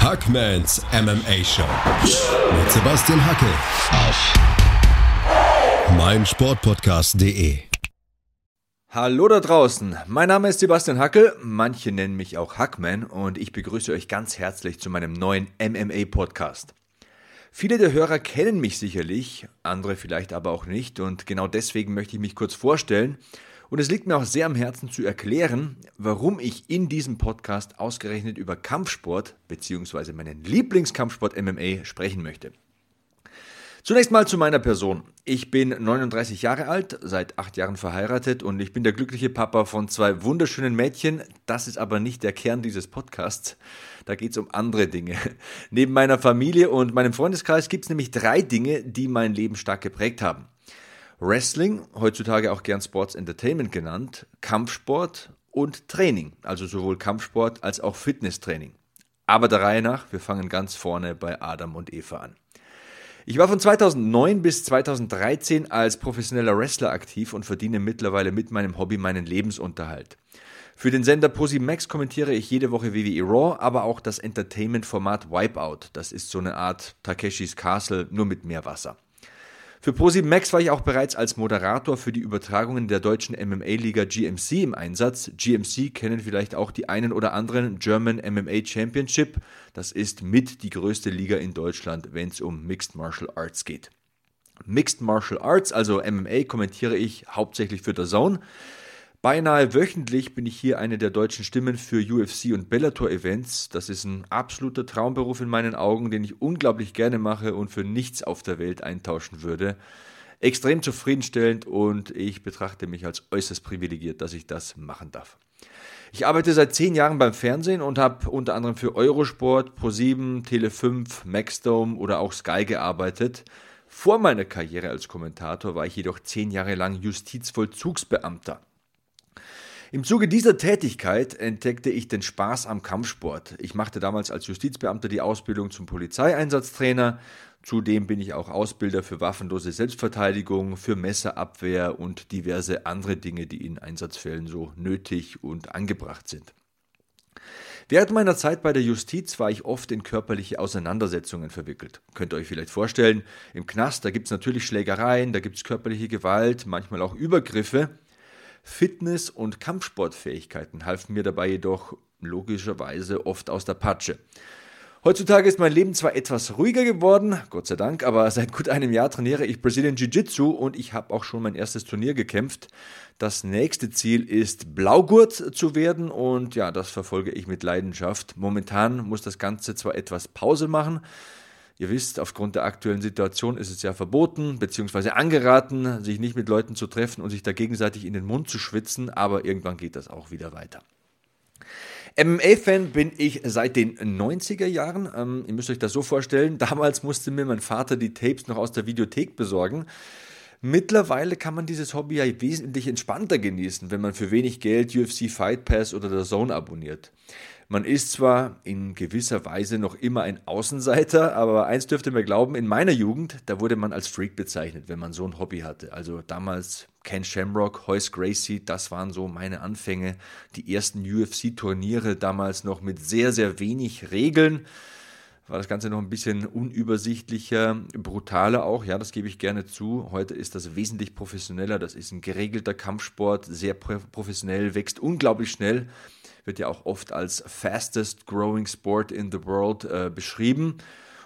Hackmans MMA Show. Mit Sebastian Hacke. Auf meinsportpodcast.de. Hallo da draußen, mein Name ist Sebastian Hackel, manche nennen mich auch Hackman und ich begrüße euch ganz herzlich zu meinem neuen MMA Podcast. Viele der Hörer kennen mich sicherlich, andere vielleicht aber auch nicht und genau deswegen möchte ich mich kurz vorstellen und es liegt mir auch sehr am Herzen zu erklären, warum ich in diesem Podcast ausgerechnet über Kampfsport bzw. meinen Lieblingskampfsport MMA sprechen möchte. Zunächst mal zu meiner Person. Ich bin 39 Jahre alt, seit acht Jahren verheiratet und ich bin der glückliche Papa von zwei wunderschönen Mädchen. Das ist aber nicht der Kern dieses Podcasts. Da geht es um andere Dinge. Neben meiner Familie und meinem Freundeskreis gibt es nämlich drei Dinge, die mein Leben stark geprägt haben. Wrestling, heutzutage auch gern Sports Entertainment genannt, Kampfsport und Training, also sowohl Kampfsport als auch Fitnesstraining. Aber der Reihe nach, wir fangen ganz vorne bei Adam und Eva an. Ich war von 2009 bis 2013 als professioneller Wrestler aktiv und verdiene mittlerweile mit meinem Hobby meinen Lebensunterhalt. Für den Sender Max kommentiere ich jede Woche WWE Raw, aber auch das Entertainment-Format Wipeout. Das ist so eine Art Takeshis Castle, nur mit mehr Wasser. Für Pro7 Max war ich auch bereits als Moderator für die Übertragungen der deutschen MMA-Liga GMC im Einsatz. GMC kennen vielleicht auch die einen oder anderen German MMA Championship. Das ist mit die größte Liga in Deutschland, wenn es um Mixed Martial Arts geht. Mixed Martial Arts, also MMA, kommentiere ich hauptsächlich für The Zone. Beinahe wöchentlich bin ich hier eine der deutschen Stimmen für UFC und Bellator Events. Das ist ein absoluter Traumberuf in meinen Augen, den ich unglaublich gerne mache und für nichts auf der Welt eintauschen würde. Extrem zufriedenstellend und ich betrachte mich als äußerst privilegiert, dass ich das machen darf. Ich arbeite seit zehn Jahren beim Fernsehen und habe unter anderem für Eurosport, Pro7, Tele5, Maxdome oder auch Sky gearbeitet. Vor meiner Karriere als Kommentator war ich jedoch zehn Jahre lang Justizvollzugsbeamter. Im Zuge dieser Tätigkeit entdeckte ich den Spaß am Kampfsport. Ich machte damals als Justizbeamter die Ausbildung zum Polizeieinsatztrainer. Zudem bin ich auch Ausbilder für waffenlose Selbstverteidigung, für Messerabwehr und diverse andere Dinge, die in Einsatzfällen so nötig und angebracht sind. Während meiner Zeit bei der Justiz war ich oft in körperliche Auseinandersetzungen verwickelt. Könnt ihr euch vielleicht vorstellen, im Knast, da gibt es natürlich Schlägereien, da gibt es körperliche Gewalt, manchmal auch Übergriffe. Fitness- und Kampfsportfähigkeiten halfen mir dabei jedoch logischerweise oft aus der Patsche. Heutzutage ist mein Leben zwar etwas ruhiger geworden, Gott sei Dank, aber seit gut einem Jahr trainiere ich Brazilian Jiu-Jitsu und ich habe auch schon mein erstes Turnier gekämpft. Das nächste Ziel ist Blaugurt zu werden und ja, das verfolge ich mit Leidenschaft. Momentan muss das Ganze zwar etwas Pause machen, Ihr wisst, aufgrund der aktuellen Situation ist es ja verboten bzw. angeraten, sich nicht mit Leuten zu treffen und sich da gegenseitig in den Mund zu schwitzen, aber irgendwann geht das auch wieder weiter. MMA-Fan bin ich seit den 90er Jahren. Ähm, ihr müsst euch das so vorstellen. Damals musste mir mein Vater die Tapes noch aus der Videothek besorgen. Mittlerweile kann man dieses Hobby ja wesentlich entspannter genießen, wenn man für wenig Geld UFC Fight Pass oder der Zone abonniert. Man ist zwar in gewisser Weise noch immer ein Außenseiter, aber eins dürfte mir glauben, in meiner Jugend, da wurde man als Freak bezeichnet, wenn man so ein Hobby hatte. Also damals Ken Shamrock, Hoyce Gracie, das waren so meine Anfänge. Die ersten UFC-Turniere damals noch mit sehr, sehr wenig Regeln war das Ganze noch ein bisschen unübersichtlicher, brutaler auch, ja, das gebe ich gerne zu. Heute ist das wesentlich professioneller, das ist ein geregelter Kampfsport, sehr professionell, wächst unglaublich schnell, wird ja auch oft als fastest growing sport in the world äh, beschrieben.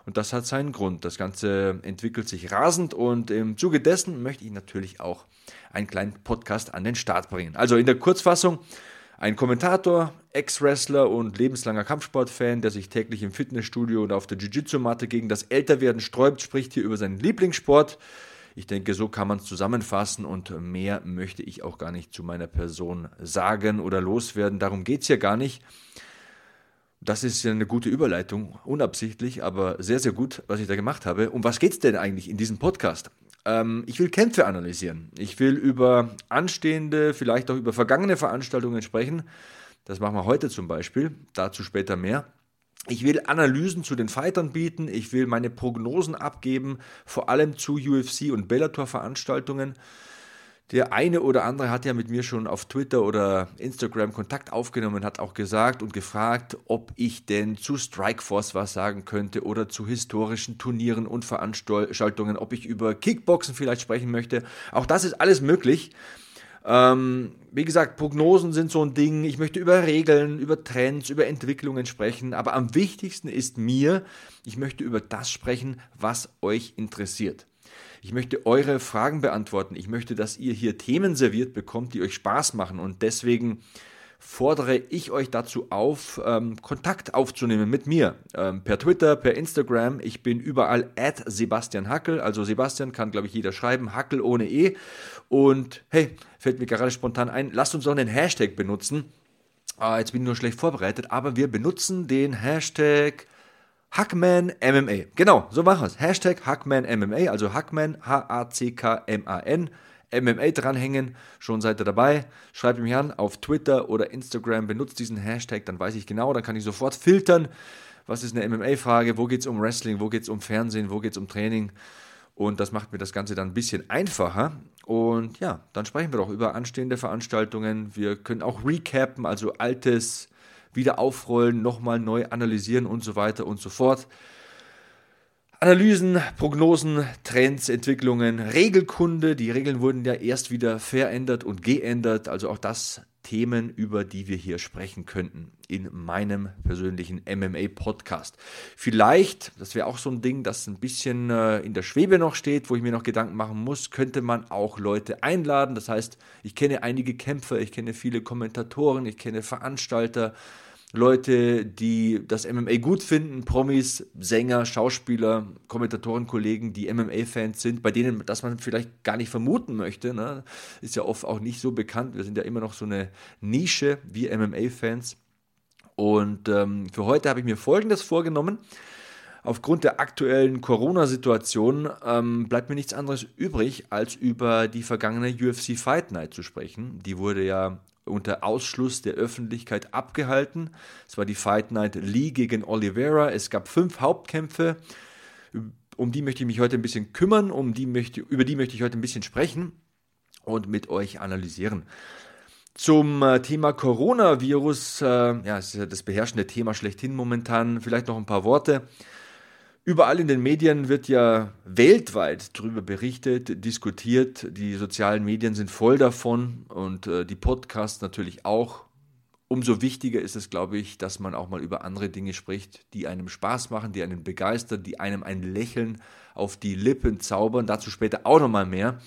Und das hat seinen Grund. Das Ganze entwickelt sich rasend und im Zuge dessen möchte ich natürlich auch einen kleinen Podcast an den Start bringen. Also in der Kurzfassung, ein Kommentator, Ex-Wrestler und lebenslanger Kampfsportfan, der sich täglich im Fitnessstudio und auf der Jiu-Jitsu-Matte gegen das Älterwerden sträubt, spricht hier über seinen Lieblingssport. Ich denke, so kann man es zusammenfassen und mehr möchte ich auch gar nicht zu meiner Person sagen oder loswerden. Darum geht es ja gar nicht. Das ist ja eine gute Überleitung, unabsichtlich, aber sehr, sehr gut, was ich da gemacht habe. Um was geht es denn eigentlich in diesem Podcast? Ähm, ich will Kämpfe analysieren. Ich will über anstehende, vielleicht auch über vergangene Veranstaltungen sprechen. Das machen wir heute zum Beispiel, dazu später mehr. Ich will Analysen zu den Fightern bieten, ich will meine Prognosen abgeben, vor allem zu UFC und Bellator-Veranstaltungen. Der eine oder andere hat ja mit mir schon auf Twitter oder Instagram Kontakt aufgenommen hat auch gesagt und gefragt, ob ich denn zu Strikeforce was sagen könnte oder zu historischen Turnieren und Veranstaltungen, ob ich über Kickboxen vielleicht sprechen möchte. Auch das ist alles möglich. Ähm, wie gesagt, Prognosen sind so ein Ding. Ich möchte über Regeln, über Trends, über Entwicklungen sprechen. Aber am wichtigsten ist mir, ich möchte über das sprechen, was euch interessiert. Ich möchte eure Fragen beantworten. Ich möchte, dass ihr hier Themen serviert bekommt, die euch Spaß machen. Und deswegen fordere ich euch dazu auf, ähm, Kontakt aufzunehmen mit mir. Ähm, per Twitter, per Instagram. Ich bin überall at Sebastian Hackel. Also Sebastian kann, glaube ich, jeder schreiben. Hackel ohne E. Und hey, fällt mir gerade spontan ein, lasst uns doch einen Hashtag benutzen. Ah, jetzt bin ich nur schlecht vorbereitet, aber wir benutzen den Hashtag Hackman MMA. Genau, so machen wir es. Hashtag Hackman MMA, also Hackman, H-A-C-K-M-A-N. MMA dranhängen, schon seid ihr dabei. Schreibt mich an auf Twitter oder Instagram, benutzt diesen Hashtag, dann weiß ich genau, dann kann ich sofort filtern, was ist eine MMA-Frage, wo geht es um Wrestling, wo geht es um Fernsehen, wo geht es um Training. Und das macht mir das Ganze dann ein bisschen einfacher. Und ja, dann sprechen wir doch über anstehende Veranstaltungen. Wir können auch recappen, also altes wieder aufrollen, nochmal neu analysieren und so weiter und so fort. Analysen, Prognosen, Trends, Entwicklungen, Regelkunde. Die Regeln wurden ja erst wieder verändert und geändert. Also auch das Themen, über die wir hier sprechen könnten in meinem persönlichen MMA-Podcast. Vielleicht, das wäre auch so ein Ding, das ein bisschen äh, in der Schwebe noch steht, wo ich mir noch Gedanken machen muss, könnte man auch Leute einladen. Das heißt, ich kenne einige Kämpfer, ich kenne viele Kommentatoren, ich kenne Veranstalter, Leute, die das MMA gut finden, Promis, Sänger, Schauspieler, Kommentatoren, Kollegen, die MMA-Fans sind, bei denen das man vielleicht gar nicht vermuten möchte. Ne? Ist ja oft auch nicht so bekannt. Wir sind ja immer noch so eine Nische wie MMA-Fans. Und ähm, für heute habe ich mir Folgendes vorgenommen. Aufgrund der aktuellen Corona-Situation ähm, bleibt mir nichts anderes übrig, als über die vergangene UFC Fight Night zu sprechen. Die wurde ja unter Ausschluss der Öffentlichkeit abgehalten. Es war die Fight Night Lee gegen Oliveira. Es gab fünf Hauptkämpfe. Um die möchte ich mich heute ein bisschen kümmern, um die möchte, über die möchte ich heute ein bisschen sprechen und mit euch analysieren. Zum äh, Thema Coronavirus, äh, ja, es ist ja das beherrschende Thema schlechthin momentan, vielleicht noch ein paar Worte. Überall in den Medien wird ja weltweit darüber berichtet, diskutiert. Die sozialen Medien sind voll davon und äh, die Podcasts natürlich auch. Umso wichtiger ist es, glaube ich, dass man auch mal über andere Dinge spricht, die einem Spaß machen, die einen begeistern, die einem ein Lächeln auf die Lippen zaubern. Dazu später auch nochmal mehr.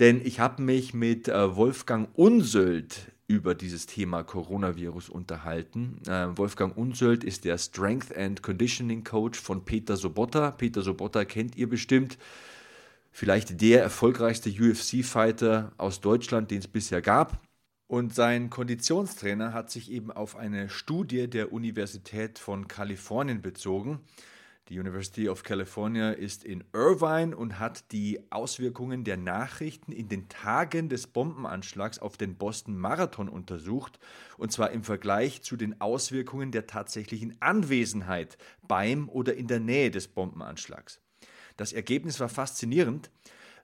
Denn ich habe mich mit äh, Wolfgang Unsöld über dieses Thema Coronavirus unterhalten. Äh, Wolfgang Unsöld ist der Strength and Conditioning Coach von Peter Sobotta. Peter Sobotta kennt ihr bestimmt. Vielleicht der erfolgreichste UFC-Fighter aus Deutschland, den es bisher gab. Und sein Konditionstrainer hat sich eben auf eine Studie der Universität von Kalifornien bezogen. Die University of California ist in Irvine und hat die Auswirkungen der Nachrichten in den Tagen des Bombenanschlags auf den Boston Marathon untersucht, und zwar im Vergleich zu den Auswirkungen der tatsächlichen Anwesenheit beim oder in der Nähe des Bombenanschlags. Das Ergebnis war faszinierend.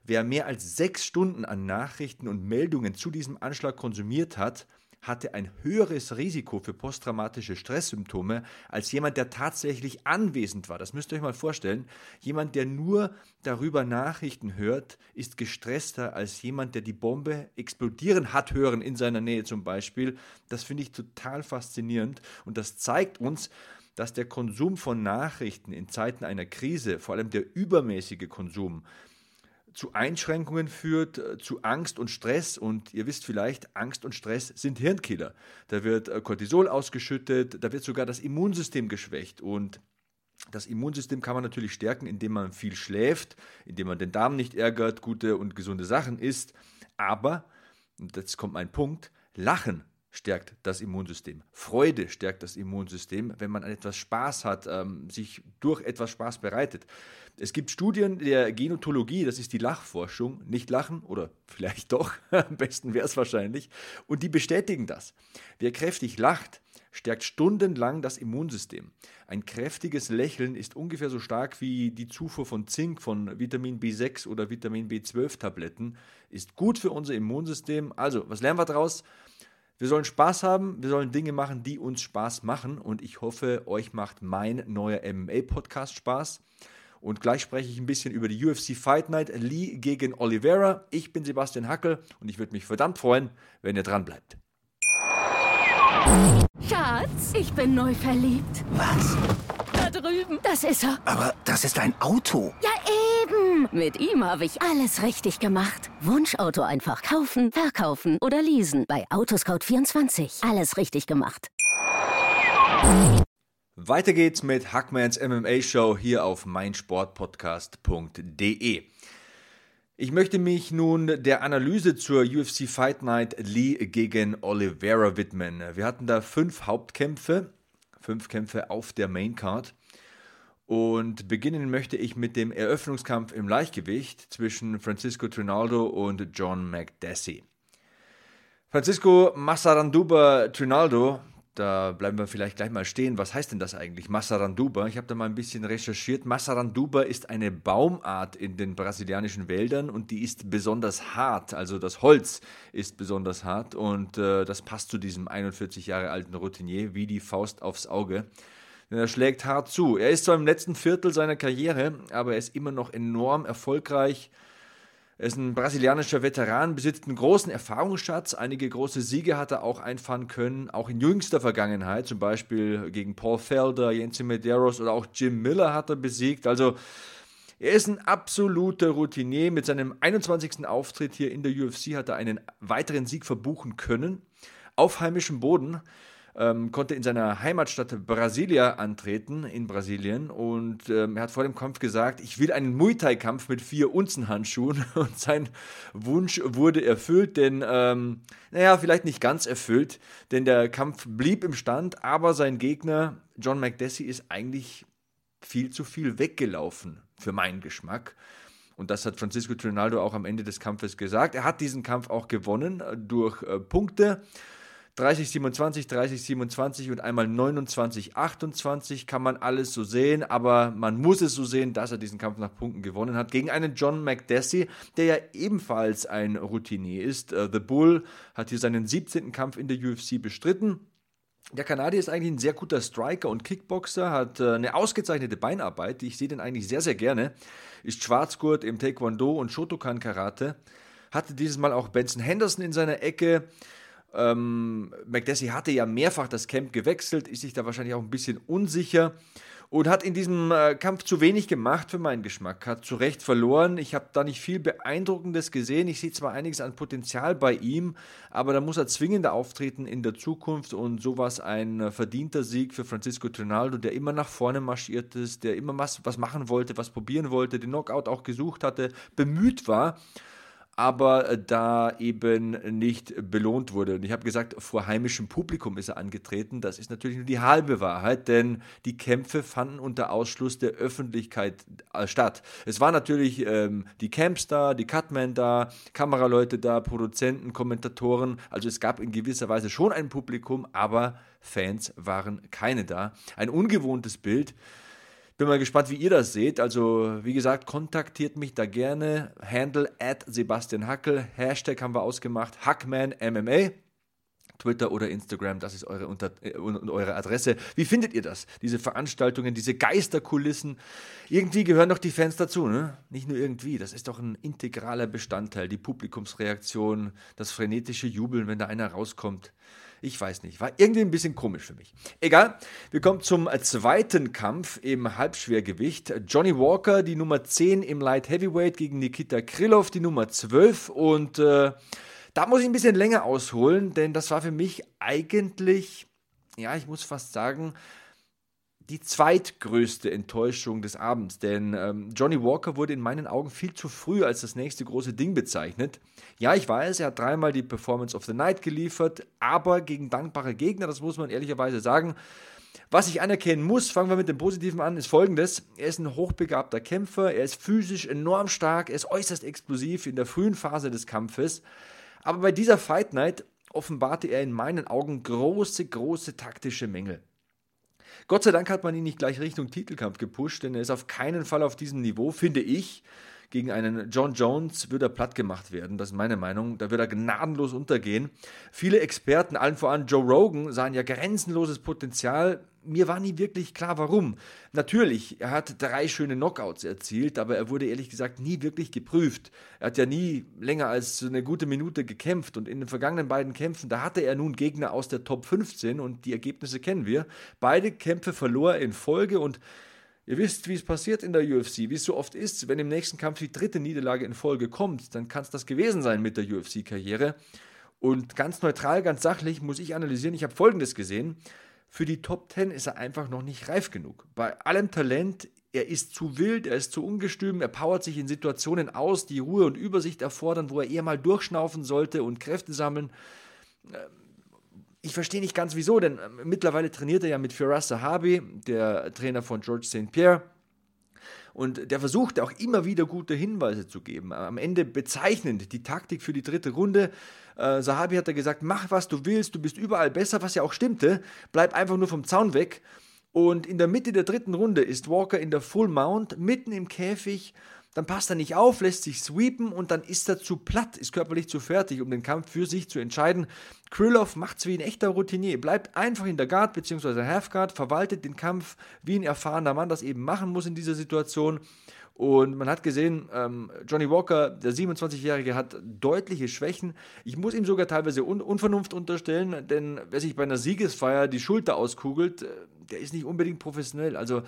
Wer mehr als sechs Stunden an Nachrichten und Meldungen zu diesem Anschlag konsumiert hat, hatte ein höheres Risiko für posttraumatische Stresssymptome als jemand, der tatsächlich anwesend war. Das müsst ihr euch mal vorstellen. Jemand, der nur darüber Nachrichten hört, ist gestresster als jemand, der die Bombe explodieren hat hören in seiner Nähe zum Beispiel. Das finde ich total faszinierend und das zeigt uns, dass der Konsum von Nachrichten in Zeiten einer Krise, vor allem der übermäßige Konsum, zu Einschränkungen führt, äh, zu Angst und Stress. Und ihr wisst vielleicht, Angst und Stress sind Hirnkiller. Da wird äh, Cortisol ausgeschüttet, da wird sogar das Immunsystem geschwächt. Und das Immunsystem kann man natürlich stärken, indem man viel schläft, indem man den Darm nicht ärgert, gute und gesunde Sachen isst. Aber, und jetzt kommt mein Punkt, Lachen stärkt das Immunsystem. Freude stärkt das Immunsystem, wenn man an etwas Spaß hat, ähm, sich durch etwas Spaß bereitet. Es gibt Studien der Genotologie, das ist die Lachforschung, nicht lachen oder vielleicht doch, am besten wäre es wahrscheinlich, und die bestätigen das. Wer kräftig lacht, stärkt stundenlang das Immunsystem. Ein kräftiges Lächeln ist ungefähr so stark wie die Zufuhr von Zink, von Vitamin B6 oder Vitamin B12-Tabletten, ist gut für unser Immunsystem. Also, was lernen wir daraus? Wir sollen Spaß haben, wir sollen Dinge machen, die uns Spaß machen und ich hoffe, euch macht mein neuer MMA-Podcast Spaß. Und gleich spreche ich ein bisschen über die UFC Fight Night Lee gegen Oliveira. Ich bin Sebastian Hackel und ich würde mich verdammt freuen, wenn ihr dran bleibt. Schatz, ich bin neu verliebt. Was? Da drüben. Das ist er. Aber das ist ein Auto. Ja, eben. Mit ihm habe ich alles richtig gemacht. Wunschauto einfach kaufen, verkaufen oder leasen. Bei Autoscout24. Alles richtig gemacht. Weiter geht's mit Hackmans MMA Show hier auf meinsportpodcast.de. Ich möchte mich nun der Analyse zur UFC Fight Night Lee gegen Oliveira widmen. Wir hatten da fünf Hauptkämpfe, fünf Kämpfe auf der Main Card. Und beginnen möchte ich mit dem Eröffnungskampf im Leichtgewicht zwischen Francisco Trinaldo und John McDessie. Francisco Massaranduba Trinaldo da bleiben wir vielleicht gleich mal stehen. Was heißt denn das eigentlich, Massaranduba? Ich habe da mal ein bisschen recherchiert. Massaranduba ist eine Baumart in den brasilianischen Wäldern und die ist besonders hart. Also das Holz ist besonders hart und äh, das passt zu diesem 41 Jahre alten Routinier wie die Faust aufs Auge. Denn er schlägt hart zu. Er ist zwar im letzten Viertel seiner Karriere, aber er ist immer noch enorm erfolgreich er ist ein brasilianischer Veteran, besitzt einen großen Erfahrungsschatz. Einige große Siege hat er auch einfahren können, auch in jüngster Vergangenheit, zum Beispiel gegen Paul Felder, Jensi Medeiros oder auch Jim Miller hat er besiegt. Also er ist ein absoluter Routinier. Mit seinem 21. Auftritt hier in der UFC hat er einen weiteren Sieg verbuchen können. Auf heimischem Boden ähm, konnte in seiner Heimatstadt Brasilia antreten, in Brasilien. Und ähm, er hat vor dem Kampf gesagt, ich will einen Muay Thai-Kampf mit vier Unzenhandschuhen. Und sein Wunsch wurde erfüllt, denn, ähm, naja, vielleicht nicht ganz erfüllt, denn der Kampf blieb im Stand, aber sein Gegner, John McDessie, ist eigentlich viel zu viel weggelaufen für meinen Geschmack. Und das hat Francisco Trinaldo auch am Ende des Kampfes gesagt. Er hat diesen Kampf auch gewonnen äh, durch äh, Punkte. 30, 27, 30, 27 und einmal 29, 28 kann man alles so sehen, aber man muss es so sehen, dass er diesen Kampf nach Punkten gewonnen hat gegen einen John McDessie, der ja ebenfalls ein Routinier ist. Uh, The Bull hat hier seinen 17. Kampf in der UFC bestritten. Der Kanadier ist eigentlich ein sehr guter Striker und Kickboxer, hat äh, eine ausgezeichnete Beinarbeit. Ich sehe den eigentlich sehr, sehr gerne. Ist Schwarzgurt im Taekwondo und Shotokan Karate. Hatte dieses Mal auch Benson Henderson in seiner Ecke. Ähm, McDessie hatte ja mehrfach das Camp gewechselt, ist sich da wahrscheinlich auch ein bisschen unsicher und hat in diesem äh, Kampf zu wenig gemacht für meinen Geschmack, hat zu Recht verloren. Ich habe da nicht viel Beeindruckendes gesehen. Ich sehe zwar einiges an Potenzial bei ihm, aber da muss er zwingender auftreten in der Zukunft und sowas ein äh, verdienter Sieg für Francisco Trinaldo, der immer nach vorne marschiert ist, der immer was, was machen wollte, was probieren wollte, den Knockout auch gesucht hatte, bemüht war aber äh, da eben nicht belohnt wurde. Und ich habe gesagt, vor heimischem Publikum ist er angetreten. Das ist natürlich nur die halbe Wahrheit, denn die Kämpfe fanden unter Ausschluss der Öffentlichkeit äh, statt. Es waren natürlich ähm, die Camps da, die Cutmen da, Kameraleute da, Produzenten, Kommentatoren. Also es gab in gewisser Weise schon ein Publikum, aber Fans waren keine da. Ein ungewohntes Bild. Bin mal gespannt, wie ihr das seht. Also, wie gesagt, kontaktiert mich da gerne. Handle at Sebastian Hackel. Hashtag haben wir ausgemacht. Hackman MMA. Twitter oder Instagram, das ist eure, Unter äh, eure Adresse. Wie findet ihr das? Diese Veranstaltungen, diese Geisterkulissen. Irgendwie gehören doch die Fans dazu, ne? Nicht nur irgendwie. Das ist doch ein integraler Bestandteil. Die Publikumsreaktion, das frenetische Jubeln, wenn da einer rauskommt. Ich weiß nicht, war irgendwie ein bisschen komisch für mich. Egal, wir kommen zum zweiten Kampf im Halbschwergewicht. Johnny Walker, die Nummer 10 im Light Heavyweight gegen Nikita Krylov, die Nummer 12. Und äh, da muss ich ein bisschen länger ausholen, denn das war für mich eigentlich, ja, ich muss fast sagen, die zweitgrößte Enttäuschung des Abends, denn ähm, Johnny Walker wurde in meinen Augen viel zu früh als das nächste große Ding bezeichnet. Ja, ich weiß, er hat dreimal die Performance of the Night geliefert, aber gegen dankbare Gegner, das muss man ehrlicherweise sagen. Was ich anerkennen muss, fangen wir mit dem Positiven an, ist folgendes. Er ist ein hochbegabter Kämpfer, er ist physisch enorm stark, er ist äußerst explosiv in der frühen Phase des Kampfes. Aber bei dieser Fight Night offenbarte er in meinen Augen große, große taktische Mängel. Gott sei Dank hat man ihn nicht gleich Richtung Titelkampf gepusht, denn er ist auf keinen Fall auf diesem Niveau, finde ich. Gegen einen John Jones wird er platt gemacht werden, das ist meine Meinung. Da wird er gnadenlos untergehen. Viele Experten, allen voran Joe Rogan, sahen ja grenzenloses Potenzial mir war nie wirklich klar, warum. Natürlich, er hat drei schöne Knockouts erzielt, aber er wurde ehrlich gesagt nie wirklich geprüft. Er hat ja nie länger als eine gute Minute gekämpft und in den vergangenen beiden Kämpfen, da hatte er nun Gegner aus der Top 15 und die Ergebnisse kennen wir. Beide Kämpfe verlor er in Folge und Ihr wisst, wie es passiert in der UFC, wie es so oft ist, wenn im nächsten Kampf die dritte Niederlage in Folge kommt, dann kann es das gewesen sein mit der UFC-Karriere. Und ganz neutral, ganz sachlich muss ich analysieren, ich habe Folgendes gesehen. Für die Top 10 ist er einfach noch nicht reif genug. Bei allem Talent, er ist zu wild, er ist zu ungestüm, er powert sich in Situationen aus, die Ruhe und Übersicht erfordern, wo er eher mal durchschnaufen sollte und Kräfte sammeln. Ich verstehe nicht ganz wieso, denn ähm, mittlerweile trainiert er ja mit Firas Sahabi, der Trainer von George St. Pierre. Und der versucht auch immer wieder gute Hinweise zu geben. Am Ende bezeichnend die Taktik für die dritte Runde. Äh, Sahabi hat da gesagt, mach was du willst, du bist überall besser, was ja auch stimmte. Bleib einfach nur vom Zaun weg. Und in der Mitte der dritten Runde ist Walker in der Full Mount, mitten im Käfig dann passt er nicht auf, lässt sich sweepen und dann ist er zu platt, ist körperlich zu fertig, um den Kampf für sich zu entscheiden. Krylov macht's wie ein echter Routinier, bleibt einfach in der Guard bzw. Halfguard, verwaltet den Kampf wie ein erfahrener Mann das eben machen muss in dieser Situation. Und man hat gesehen, ähm, Johnny Walker, der 27-Jährige, hat deutliche Schwächen. Ich muss ihm sogar teilweise Un Unvernunft unterstellen, denn wer sich bei einer Siegesfeier die Schulter auskugelt, äh, der ist nicht unbedingt professionell. Also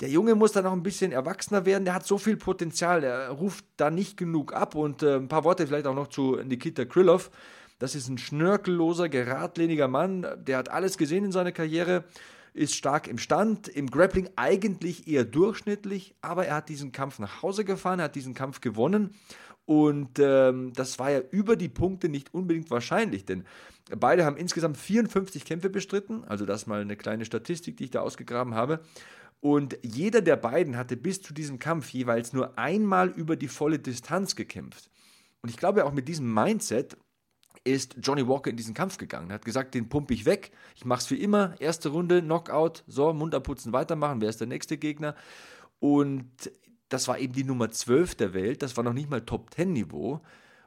der Junge muss da noch ein bisschen erwachsener werden, der hat so viel Potenzial, der ruft da nicht genug ab. Und äh, ein paar Worte vielleicht auch noch zu Nikita Krylov. Das ist ein schnörkelloser, geradliniger Mann, der hat alles gesehen in seiner Karriere, ist stark im Stand, im Grappling eigentlich eher durchschnittlich, aber er hat diesen Kampf nach Hause gefahren, er hat diesen Kampf gewonnen und ähm, das war ja über die Punkte nicht unbedingt wahrscheinlich, denn beide haben insgesamt 54 Kämpfe bestritten, also das mal eine kleine Statistik, die ich da ausgegraben habe. Und jeder der beiden hatte bis zu diesem Kampf jeweils nur einmal über die volle Distanz gekämpft. Und ich glaube auch mit diesem Mindset ist Johnny Walker in diesen Kampf gegangen. Er hat gesagt, den pumpe ich weg, ich mache es wie immer, erste Runde, Knockout, so, Mund abputzen, weitermachen, wer ist der nächste Gegner? Und das war eben die Nummer 12 der Welt, das war noch nicht mal Top-10-Niveau.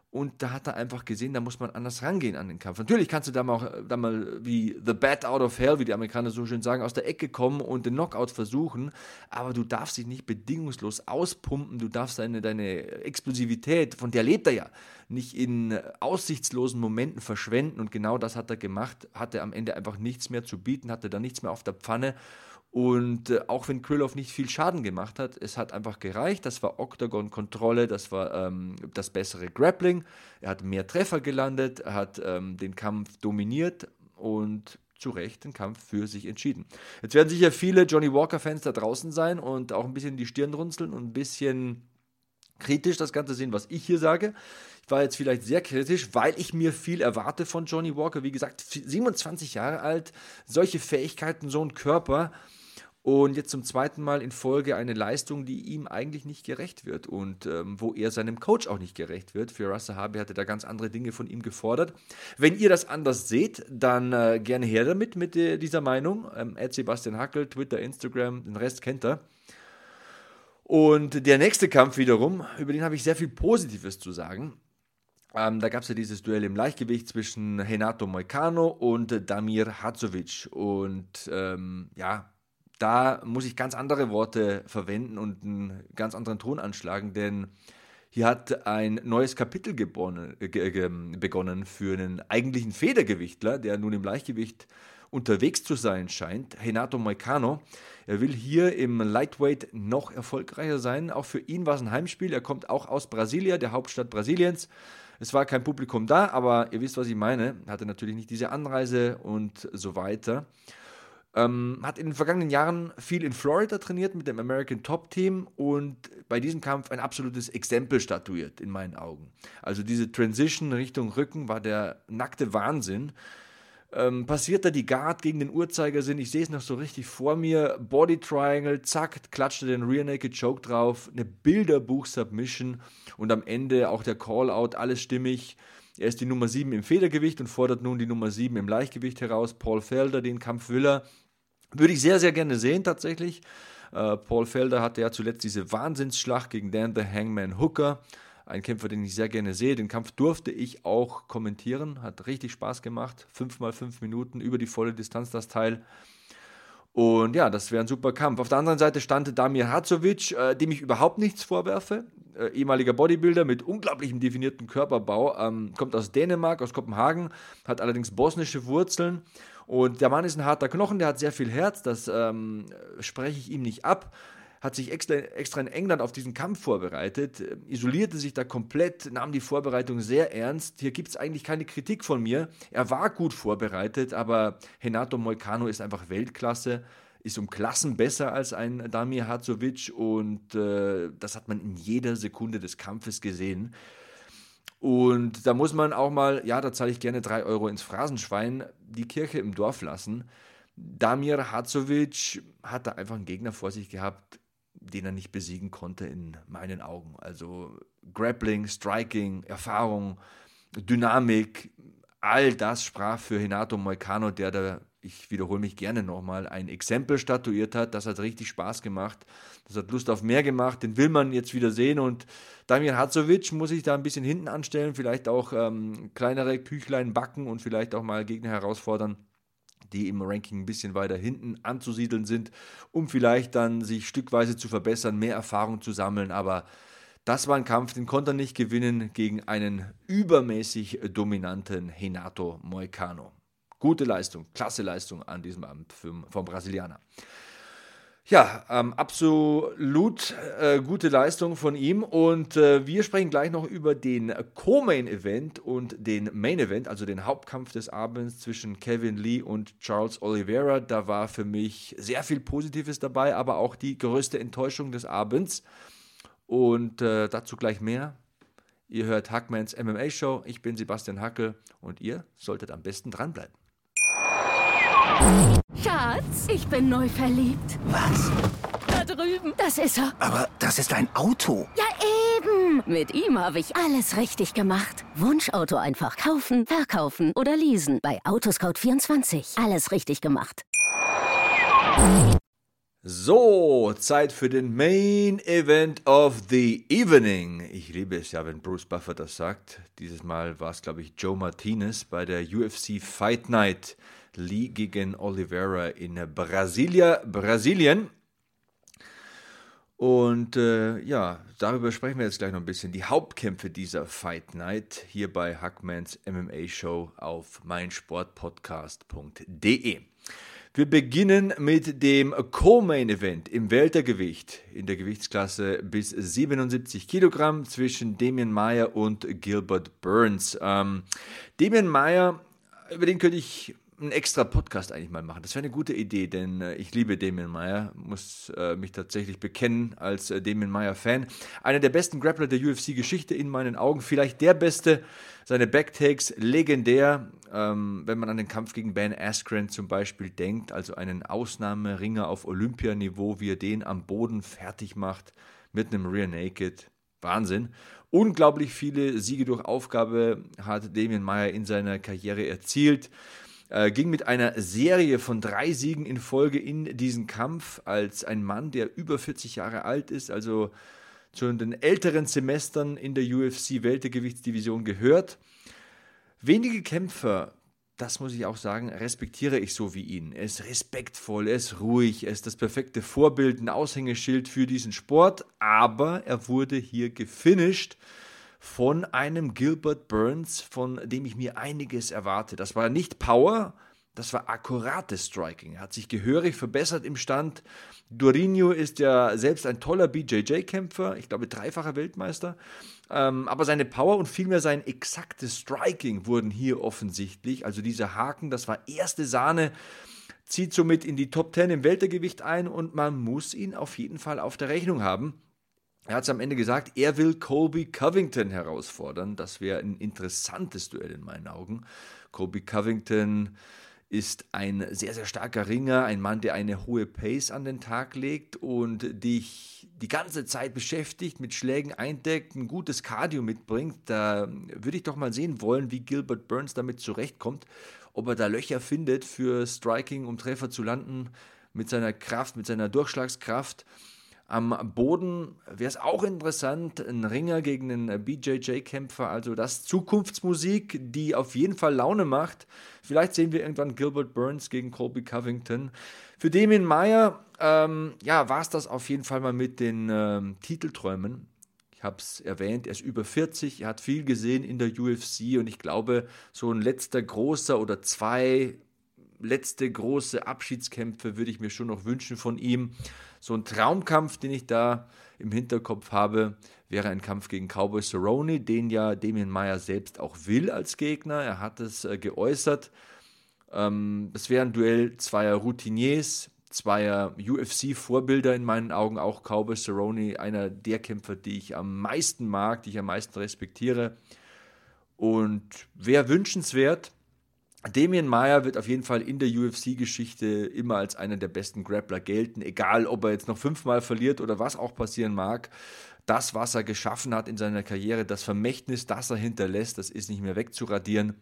Und da hat er einfach gesehen, da muss man anders rangehen an den Kampf. Natürlich kannst du da mal, da mal wie The Bat out of Hell, wie die Amerikaner so schön sagen, aus der Ecke kommen und den Knockout versuchen, aber du darfst dich nicht bedingungslos auspumpen, du darfst deine, deine Explosivität, von der lebt er ja, nicht in aussichtslosen Momenten verschwenden. Und genau das hat er gemacht, hatte am Ende einfach nichts mehr zu bieten, hatte da nichts mehr auf der Pfanne und äh, auch wenn Krylov nicht viel Schaden gemacht hat, es hat einfach gereicht. Das war Octagon-Kontrolle, das war ähm, das bessere Grappling. Er hat mehr Treffer gelandet, er hat ähm, den Kampf dominiert und zu Recht den Kampf für sich entschieden. Jetzt werden sicher viele Johnny Walker-Fans da draußen sein und auch ein bisschen die Stirn runzeln und ein bisschen kritisch das Ganze sehen, was ich hier sage. Ich war jetzt vielleicht sehr kritisch, weil ich mir viel erwarte von Johnny Walker. Wie gesagt, 27 Jahre alt, solche Fähigkeiten, so ein Körper und jetzt zum zweiten Mal in Folge eine Leistung, die ihm eigentlich nicht gerecht wird und ähm, wo er seinem Coach auch nicht gerecht wird. Für Russell Harvey hatte da ganz andere Dinge von ihm gefordert. Wenn ihr das anders seht, dann äh, gerne her damit mit äh, dieser Meinung. Ähm, Sebastian Hackel, Twitter, Instagram, den Rest kennt er. Und der nächste Kampf wiederum, über den habe ich sehr viel Positives zu sagen. Ähm, da gab es ja dieses Duell im Leichtgewicht zwischen Renato Moicano und Damir Hadzovic. Und ähm, ja, da muss ich ganz andere Worte verwenden und einen ganz anderen Ton anschlagen, denn hier hat ein neues Kapitel äh, begonnen für einen eigentlichen Federgewichtler, der nun im Leichtgewicht unterwegs zu sein scheint, Renato Moicano. Er will hier im Lightweight noch erfolgreicher sein. Auch für ihn war es ein Heimspiel. Er kommt auch aus Brasilia, der Hauptstadt Brasiliens. Es war kein Publikum da, aber ihr wisst, was ich meine. Er hatte natürlich nicht diese Anreise und so weiter. Ähm, hat in den vergangenen Jahren viel in Florida trainiert mit dem American Top Team und bei diesem Kampf ein absolutes Exempel statuiert, in meinen Augen. Also diese Transition Richtung Rücken war der nackte Wahnsinn. Ähm, passiert da die Guard gegen den Uhrzeigersinn, ich sehe es noch so richtig vor mir, Body Triangle, zack, klatschte den Rear Naked Choke drauf, eine Bilderbuch-Submission und am Ende auch der Call-Out, alles stimmig. Er ist die Nummer 7 im Federgewicht und fordert nun die Nummer 7 im Leichtgewicht heraus. Paul Felder, den Kampf will er. Würde ich sehr, sehr gerne sehen, tatsächlich. Äh, Paul Felder hatte ja zuletzt diese Wahnsinnsschlacht gegen Dan the Hangman Hooker. Ein Kämpfer, den ich sehr gerne sehe. Den Kampf durfte ich auch kommentieren. Hat richtig Spaß gemacht. Fünf mal fünf Minuten über die volle Distanz das Teil. Und ja, das wäre ein super Kampf. Auf der anderen Seite stand Damir Hadzovic, äh, dem ich überhaupt nichts vorwerfe. Äh, ehemaliger Bodybuilder mit unglaublichem definierten Körperbau. Ähm, kommt aus Dänemark, aus Kopenhagen, hat allerdings bosnische Wurzeln und der Mann ist ein harter Knochen, der hat sehr viel Herz, das ähm, spreche ich ihm nicht ab. Hat sich extra, extra in England auf diesen Kampf vorbereitet, äh, isolierte sich da komplett, nahm die Vorbereitung sehr ernst. Hier gibt es eigentlich keine Kritik von mir. Er war gut vorbereitet, aber Renato Moicano ist einfach Weltklasse ist um Klassen besser als ein Damir Hadzovic und äh, das hat man in jeder Sekunde des Kampfes gesehen. Und da muss man auch mal, ja, da zahle ich gerne drei Euro ins Phrasenschwein, die Kirche im Dorf lassen. Damir Hadzovic hat da einfach einen Gegner vor sich gehabt, den er nicht besiegen konnte in meinen Augen. Also Grappling, Striking, Erfahrung, Dynamik, all das sprach für Renato Moicano, der da ich wiederhole mich gerne nochmal, ein Exempel statuiert hat. Das hat richtig Spaß gemacht. Das hat Lust auf mehr gemacht. Den will man jetzt wieder sehen. Und Damir Hadzovic muss sich da ein bisschen hinten anstellen, vielleicht auch ähm, kleinere Küchlein backen und vielleicht auch mal Gegner herausfordern, die im Ranking ein bisschen weiter hinten anzusiedeln sind, um vielleicht dann sich stückweise zu verbessern, mehr Erfahrung zu sammeln. Aber das war ein Kampf, den konnte er nicht gewinnen gegen einen übermäßig dominanten Renato Moicano. Gute Leistung, klasse Leistung an diesem Abend vom Brasilianer. Ja, ähm, absolut äh, gute Leistung von ihm. Und äh, wir sprechen gleich noch über den Co-Main-Event und den Main-Event, also den Hauptkampf des Abends zwischen Kevin Lee und Charles Oliveira. Da war für mich sehr viel Positives dabei, aber auch die größte Enttäuschung des Abends. Und äh, dazu gleich mehr. Ihr hört Hackmans MMA Show. Ich bin Sebastian Hackel und ihr solltet am besten dranbleiben. Schatz, ich bin neu verliebt. Was? Da drüben. Das ist er. Aber das ist ein Auto. Ja, eben. Mit ihm habe ich alles richtig gemacht. Wunschauto einfach kaufen, verkaufen oder leasen. Bei Autoscout24. Alles richtig gemacht. So, Zeit für den Main Event of the Evening. Ich liebe es ja, wenn Bruce Buffer das sagt. Dieses Mal war es, glaube ich, Joe Martinez bei der UFC Fight Night. Lee gegen Oliveira in Brasilia, Brasilien. Und äh, ja, darüber sprechen wir jetzt gleich noch ein bisschen. Die Hauptkämpfe dieser Fight Night hier bei Hackmans MMA Show auf meinsportpodcast.de. Wir beginnen mit dem Co-Main Event im Weltergewicht in der Gewichtsklasse bis 77 Kilogramm zwischen Damien Meyer und Gilbert Burns. Ähm, Damien Meyer, über den könnte ich einen extra Podcast eigentlich mal machen. Das wäre eine gute Idee, denn äh, ich liebe Damien Meyer, muss äh, mich tatsächlich bekennen als äh, Damien Meyer-Fan. Einer der besten Grappler der UFC-Geschichte in meinen Augen, vielleicht der beste. Seine Backtakes legendär, ähm, wenn man an den Kampf gegen Ben Askren zum Beispiel denkt, also einen Ausnahmeringer auf Olympianiveau, wie er den am Boden fertig macht mit einem Rear Naked. Wahnsinn. Unglaublich viele Siege durch Aufgabe hat Damien Meyer in seiner Karriere erzielt. Äh, ging mit einer Serie von drei Siegen in Folge in diesen Kampf als ein Mann, der über 40 Jahre alt ist, also zu den älteren Semestern in der UFC-Weltergewichtsdivision gehört. Wenige Kämpfer, das muss ich auch sagen, respektiere ich so wie ihn. Er ist respektvoll, er ist ruhig, er ist das perfekte Vorbild, ein Aushängeschild für diesen Sport, aber er wurde hier gefinisht von einem Gilbert Burns, von dem ich mir einiges erwarte. Das war nicht Power, das war akkurates Striking. Er hat sich gehörig verbessert im Stand. Dorinho ist ja selbst ein toller BJJ-Kämpfer, ich glaube dreifacher Weltmeister. Ähm, aber seine Power und vielmehr sein exaktes Striking wurden hier offensichtlich. Also dieser Haken, das war erste Sahne zieht somit in die Top 10 im Weltergewicht ein und man muss ihn auf jeden Fall auf der Rechnung haben. Er hat es am Ende gesagt, er will Colby Covington herausfordern. Das wäre ein interessantes Duell in meinen Augen. Colby Covington ist ein sehr, sehr starker Ringer, ein Mann, der eine hohe Pace an den Tag legt und dich die ganze Zeit beschäftigt, mit Schlägen eindeckt, ein gutes Cardio mitbringt. Da würde ich doch mal sehen wollen, wie Gilbert Burns damit zurechtkommt, ob er da Löcher findet für Striking, um Treffer zu landen mit seiner Kraft, mit seiner Durchschlagskraft. Am Boden wäre es auch interessant, ein Ringer gegen einen BJJ-Kämpfer, also das Zukunftsmusik, die auf jeden Fall Laune macht. Vielleicht sehen wir irgendwann Gilbert Burns gegen Colby Covington. Für Damien Meyer, ähm, ja, war es das auf jeden Fall mal mit den ähm, Titelträumen. Ich habe es erwähnt, er ist über 40, er hat viel gesehen in der UFC und ich glaube, so ein letzter großer oder zwei letzte große Abschiedskämpfe würde ich mir schon noch wünschen von ihm. So ein Traumkampf, den ich da im Hinterkopf habe, wäre ein Kampf gegen Cowboy Cerrone, den ja Damien Meyer selbst auch will als Gegner. Er hat es äh, geäußert. Ähm, das wäre ein Duell zweier Routiniers, zweier UFC-Vorbilder in meinen Augen, auch Cowboy Cerrone, einer der Kämpfer, die ich am meisten mag, die ich am meisten respektiere. Und wäre wünschenswert, Damien Meyer wird auf jeden Fall in der UFC-Geschichte immer als einer der besten Grappler gelten, egal ob er jetzt noch fünfmal verliert oder was auch passieren mag. Das, was er geschaffen hat in seiner Karriere, das Vermächtnis, das er hinterlässt, das ist nicht mehr wegzuradieren.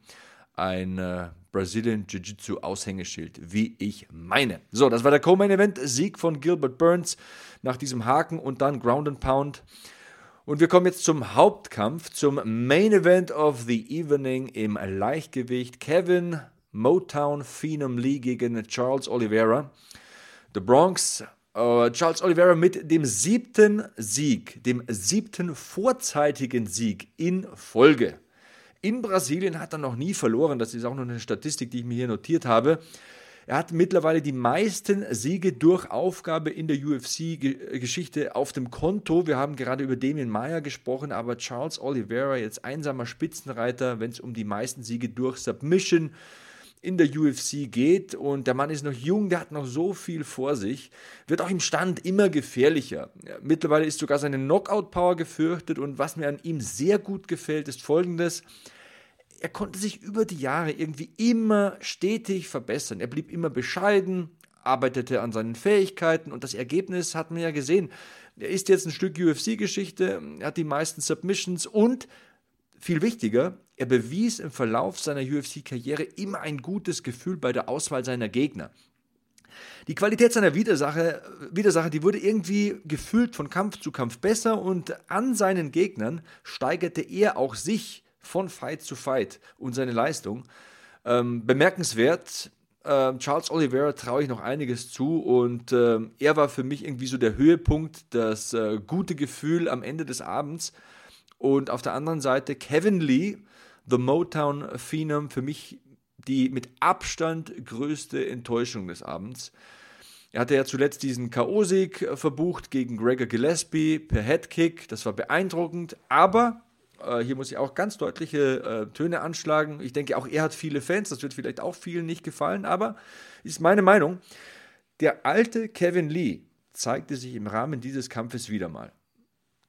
Ein äh, Brazilian Jiu-Jitsu Aushängeschild, wie ich meine. So, das war der Co-Main Event. Sieg von Gilbert Burns nach diesem Haken und dann Ground and Pound. Und wir kommen jetzt zum Hauptkampf, zum Main Event of the Evening im Leichtgewicht. Kevin Motown Phenom Lee gegen Charles Oliveira. The Bronx. Uh, Charles Oliveira mit dem siebten Sieg, dem siebten vorzeitigen Sieg in Folge. In Brasilien hat er noch nie verloren. Das ist auch noch eine Statistik, die ich mir hier notiert habe. Er hat mittlerweile die meisten Siege durch Aufgabe in der UFC-Geschichte auf dem Konto. Wir haben gerade über Damien Meyer gesprochen, aber Charles Oliveira, jetzt einsamer Spitzenreiter, wenn es um die meisten Siege durch Submission in der UFC geht und der Mann ist noch jung, der hat noch so viel vor sich, wird auch im Stand immer gefährlicher. Mittlerweile ist sogar seine Knockout-Power gefürchtet und was mir an ihm sehr gut gefällt, ist folgendes er konnte sich über die Jahre irgendwie immer stetig verbessern. Er blieb immer bescheiden, arbeitete an seinen Fähigkeiten und das Ergebnis hat man ja gesehen. Er ist jetzt ein Stück UFC-Geschichte, hat die meisten Submissions und viel wichtiger, er bewies im Verlauf seiner UFC-Karriere immer ein gutes Gefühl bei der Auswahl seiner Gegner. Die Qualität seiner Widersache, Widersache, die wurde irgendwie gefühlt von Kampf zu Kampf besser und an seinen Gegnern steigerte er auch sich von Fight zu Fight und seine Leistung. Ähm, bemerkenswert, äh, Charles Oliveira traue ich noch einiges zu und äh, er war für mich irgendwie so der Höhepunkt, das äh, gute Gefühl am Ende des Abends. Und auf der anderen Seite Kevin Lee, The Motown Phenom, für mich die mit Abstand größte Enttäuschung des Abends. Er hatte ja zuletzt diesen K.O.-Sieg verbucht gegen Gregor Gillespie per Headkick. Das war beeindruckend, aber äh, hier muss ich auch ganz deutliche äh, Töne anschlagen. Ich denke, auch er hat viele Fans, das wird vielleicht auch vielen nicht gefallen, aber ist meine Meinung. Der alte Kevin Lee zeigte sich im Rahmen dieses Kampfes wieder mal.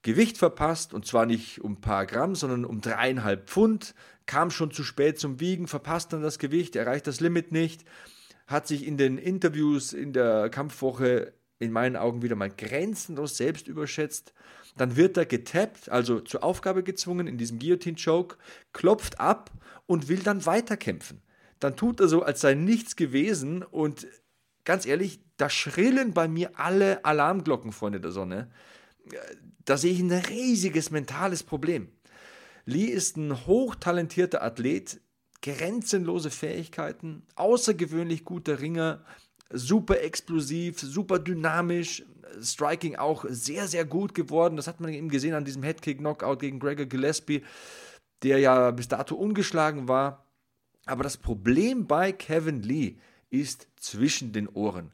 Gewicht verpasst und zwar nicht um ein paar Gramm, sondern um dreieinhalb Pfund, kam schon zu spät zum Wiegen, verpasst dann das Gewicht, erreicht das Limit nicht, hat sich in den Interviews in der Kampfwoche in meinen Augen wieder mal grenzenlos selbst überschätzt. Dann wird er getappt, also zur Aufgabe gezwungen in diesem Guillotine-Choke, klopft ab und will dann weiterkämpfen. Dann tut er so, als sei nichts gewesen und ganz ehrlich, da schrillen bei mir alle Alarmglocken, Freunde der Sonne. Da sehe ich ein riesiges mentales Problem. Lee ist ein hochtalentierter Athlet, grenzenlose Fähigkeiten, außergewöhnlich guter Ringer, super explosiv, super dynamisch, Striking auch sehr, sehr gut geworden. Das hat man eben gesehen an diesem Headkick-Knockout gegen Gregor Gillespie, der ja bis dato ungeschlagen war. Aber das Problem bei Kevin Lee ist zwischen den Ohren.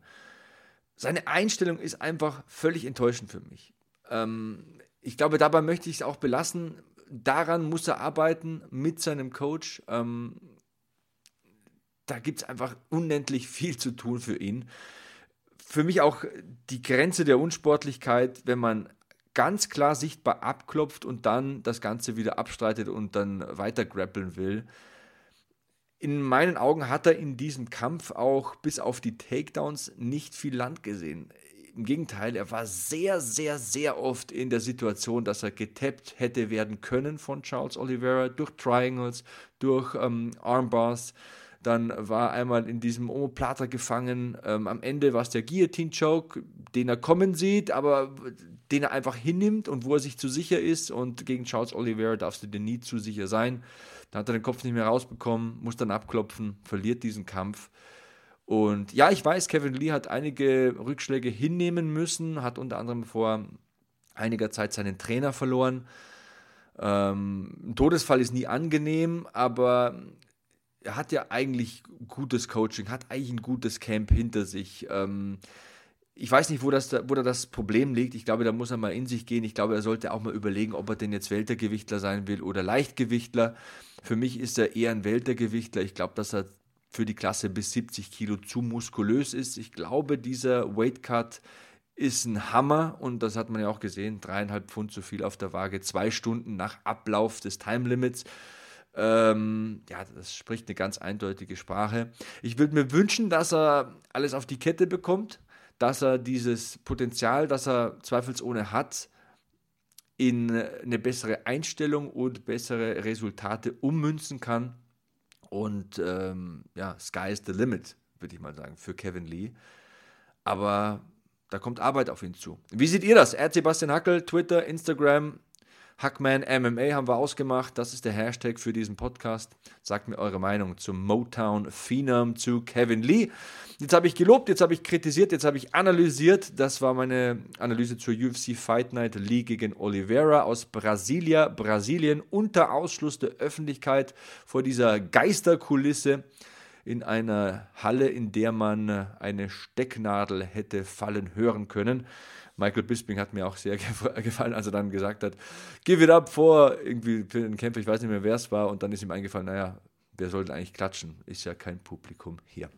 Seine Einstellung ist einfach völlig enttäuschend für mich. Ähm, ich glaube, dabei möchte ich es auch belassen. Daran muss er arbeiten mit seinem Coach. Ähm, da gibt es einfach unendlich viel zu tun für ihn. Für mich auch die Grenze der Unsportlichkeit, wenn man ganz klar sichtbar abklopft und dann das Ganze wieder abstreitet und dann weiter grappeln will. In meinen Augen hat er in diesem Kampf auch bis auf die Takedowns nicht viel Land gesehen. Im Gegenteil, er war sehr, sehr, sehr oft in der Situation, dass er getappt hätte werden können von Charles Oliveira durch Triangles, durch ähm, Armbars. Dann war einmal in diesem Omoplata gefangen. Ähm, am Ende war es der Guillotine-Choke, den er kommen sieht, aber den er einfach hinnimmt und wo er sich zu sicher ist. Und gegen Charles Oliveira darfst du dir nie zu sicher sein. Da hat er den Kopf nicht mehr rausbekommen, muss dann abklopfen, verliert diesen Kampf. Und ja, ich weiß, Kevin Lee hat einige Rückschläge hinnehmen müssen, hat unter anderem vor einiger Zeit seinen Trainer verloren. Ähm, ein Todesfall ist nie angenehm, aber er hat ja eigentlich gutes Coaching, hat eigentlich ein gutes Camp hinter sich. Ähm, ich weiß nicht, wo, das, wo da das Problem liegt. Ich glaube, da muss er mal in sich gehen. Ich glaube, er sollte auch mal überlegen, ob er denn jetzt Weltergewichtler sein will oder Leichtgewichtler. Für mich ist er eher ein Weltergewichtler. Ich glaube, dass er für die Klasse bis 70 Kilo zu muskulös ist. Ich glaube, dieser Weightcut ist ein Hammer und das hat man ja auch gesehen. Dreieinhalb Pfund zu viel auf der Waage, zwei Stunden nach Ablauf des Time Limits. Ähm, ja, das spricht eine ganz eindeutige Sprache. Ich würde mir wünschen, dass er alles auf die Kette bekommt, dass er dieses Potenzial, das er zweifelsohne hat, in eine bessere Einstellung und bessere Resultate ummünzen kann. Und ähm, ja, Sky is the limit, würde ich mal sagen, für Kevin Lee. Aber da kommt Arbeit auf ihn zu. Wie seht ihr das? R. Sebastian Hackel, Twitter, Instagram, Hackman MMA haben wir ausgemacht. Das ist der Hashtag für diesen Podcast. Sagt mir eure Meinung zum Motown Phenom, zu Kevin Lee. Jetzt habe ich gelobt, jetzt habe ich kritisiert, jetzt habe ich analysiert. Das war meine Analyse zur UFC Fight Night Lee gegen Oliveira aus Brasilia, Brasilien, unter Ausschluss der Öffentlichkeit vor dieser Geisterkulisse in einer Halle, in der man eine Stecknadel hätte fallen hören können. Michael Bisping hat mir auch sehr gefallen, als er dann gesagt hat, give it up vor irgendwie für den Kämpfer, ich weiß nicht mehr, wer es war, und dann ist ihm eingefallen, naja, wer sollte eigentlich klatschen? Ist ja kein Publikum hier.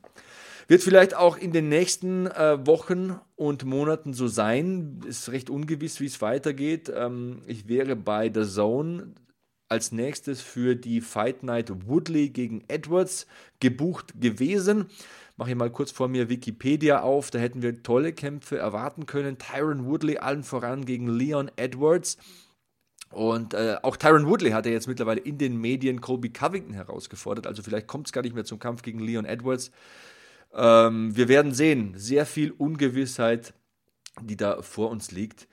Wird vielleicht auch in den nächsten äh, Wochen und Monaten so sein. Ist recht ungewiss, wie es weitergeht. Ähm, ich wäre bei The Zone als nächstes für die Fight Night Woodley gegen Edwards gebucht gewesen mache ich mal kurz vor mir Wikipedia auf, da hätten wir tolle Kämpfe erwarten können. Tyron Woodley allen voran gegen Leon Edwards. Und äh, auch Tyron Woodley hat ja jetzt mittlerweile in den Medien Colby Covington herausgefordert. Also vielleicht kommt es gar nicht mehr zum Kampf gegen Leon Edwards. Ähm, wir werden sehen. Sehr viel Ungewissheit, die da vor uns liegt.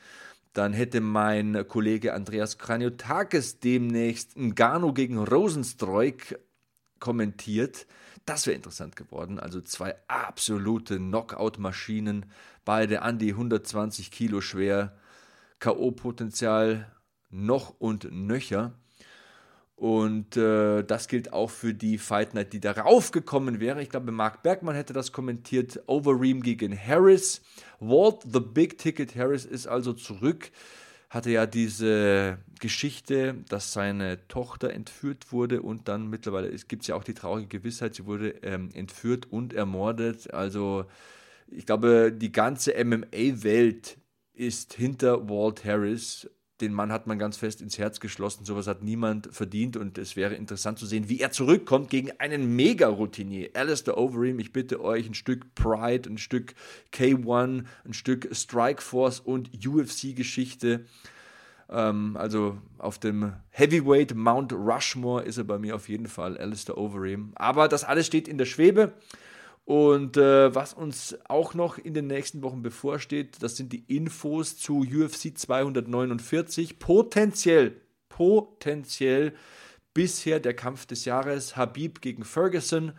Dann hätte mein Kollege Andreas Kraniotakis demnächst Ngannou gegen Rosenstreuk kommentiert. Das wäre interessant geworden. Also zwei absolute Knockout-Maschinen, beide an die 120 Kilo schwer, K.O.-Potenzial noch und nöcher. Und äh, das gilt auch für die Fight Night, die darauf gekommen wäre. Ich glaube, Mark Bergmann hätte das kommentiert. Overeem gegen Harris. Walt, the Big Ticket Harris, ist also zurück hatte ja diese Geschichte, dass seine Tochter entführt wurde und dann mittlerweile gibt es ja auch die traurige Gewissheit, sie wurde ähm, entführt und ermordet. Also ich glaube, die ganze MMA-Welt ist hinter Walt Harris den Mann hat man ganz fest ins Herz geschlossen. Sowas hat niemand verdient und es wäre interessant zu sehen, wie er zurückkommt gegen einen Mega-Routinier. Alistair Overeem, ich bitte euch, ein Stück Pride, ein Stück K1, ein Stück Strikeforce und UFC-Geschichte. Ähm, also auf dem Heavyweight Mount Rushmore ist er bei mir auf jeden Fall, Alistair Overeem. Aber das alles steht in der Schwebe. Und äh, was uns auch noch in den nächsten Wochen bevorsteht, das sind die Infos zu UFC 249. Potenziell, potenziell bisher der Kampf des Jahres, Habib gegen Ferguson.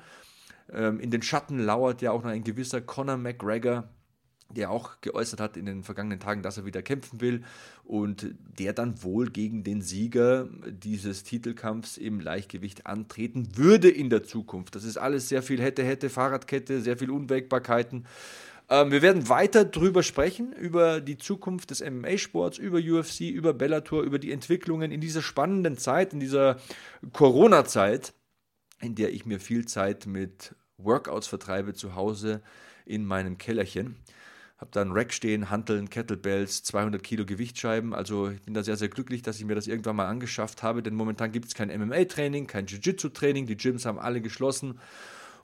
Ähm, in den Schatten lauert ja auch noch ein gewisser Conor McGregor der auch geäußert hat in den vergangenen Tagen, dass er wieder kämpfen will und der dann wohl gegen den Sieger dieses Titelkampfs im Leichtgewicht antreten würde in der Zukunft. Das ist alles sehr viel hätte, hätte, Fahrradkette, sehr viel Unwägbarkeiten. Ähm, wir werden weiter drüber sprechen, über die Zukunft des MMA-Sports, über UFC, über Bellator, über die Entwicklungen in dieser spannenden Zeit, in dieser Corona-Zeit, in der ich mir viel Zeit mit Workouts vertreibe zu Hause in meinem Kellerchen. Habe da einen Rack stehen, Hanteln, Kettlebells, 200 Kilo Gewichtsscheiben. Also ich bin da sehr, sehr glücklich, dass ich mir das irgendwann mal angeschafft habe, denn momentan gibt es kein MMA-Training, kein Jiu-Jitsu-Training. Die Gyms haben alle geschlossen.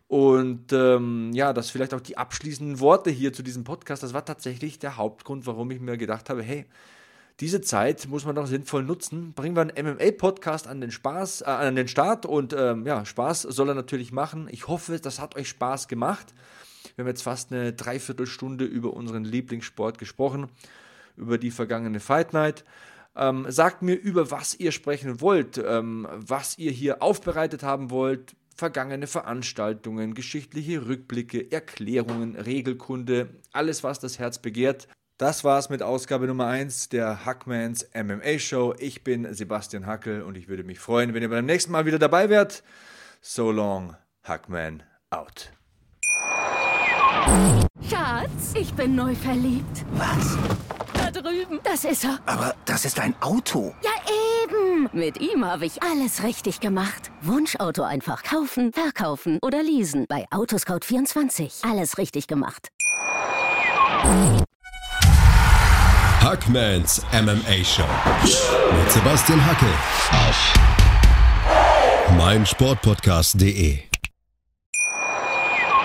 Und ähm, ja, das vielleicht auch die abschließenden Worte hier zu diesem Podcast. Das war tatsächlich der Hauptgrund, warum ich mir gedacht habe, hey, diese Zeit muss man doch sinnvoll nutzen. Bringen wir einen MMA-Podcast an den Spaß, äh, an den Start und ähm, ja, Spaß soll er natürlich machen. Ich hoffe, das hat euch Spaß gemacht. Wir haben jetzt fast eine Dreiviertelstunde über unseren Lieblingssport gesprochen, über die vergangene Fight Night. Ähm, sagt mir, über was ihr sprechen wollt, ähm, was ihr hier aufbereitet haben wollt, vergangene Veranstaltungen, geschichtliche Rückblicke, Erklärungen, Regelkunde, alles, was das Herz begehrt. Das war's mit Ausgabe Nummer 1 der Hackmans MMA Show. Ich bin Sebastian Hackel und ich würde mich freuen, wenn ihr beim nächsten Mal wieder dabei wärt. So long, Hackman out. Schatz, ich bin neu verliebt. Was? Da drüben. Das ist er. Aber das ist ein Auto. Ja, eben. Mit ihm habe ich alles richtig gemacht. Wunschauto einfach kaufen, verkaufen oder leasen. Bei Autoscout24. Alles richtig gemacht. Hackmans MMA Show mit Sebastian Hackel auf meinsportpodcast.de.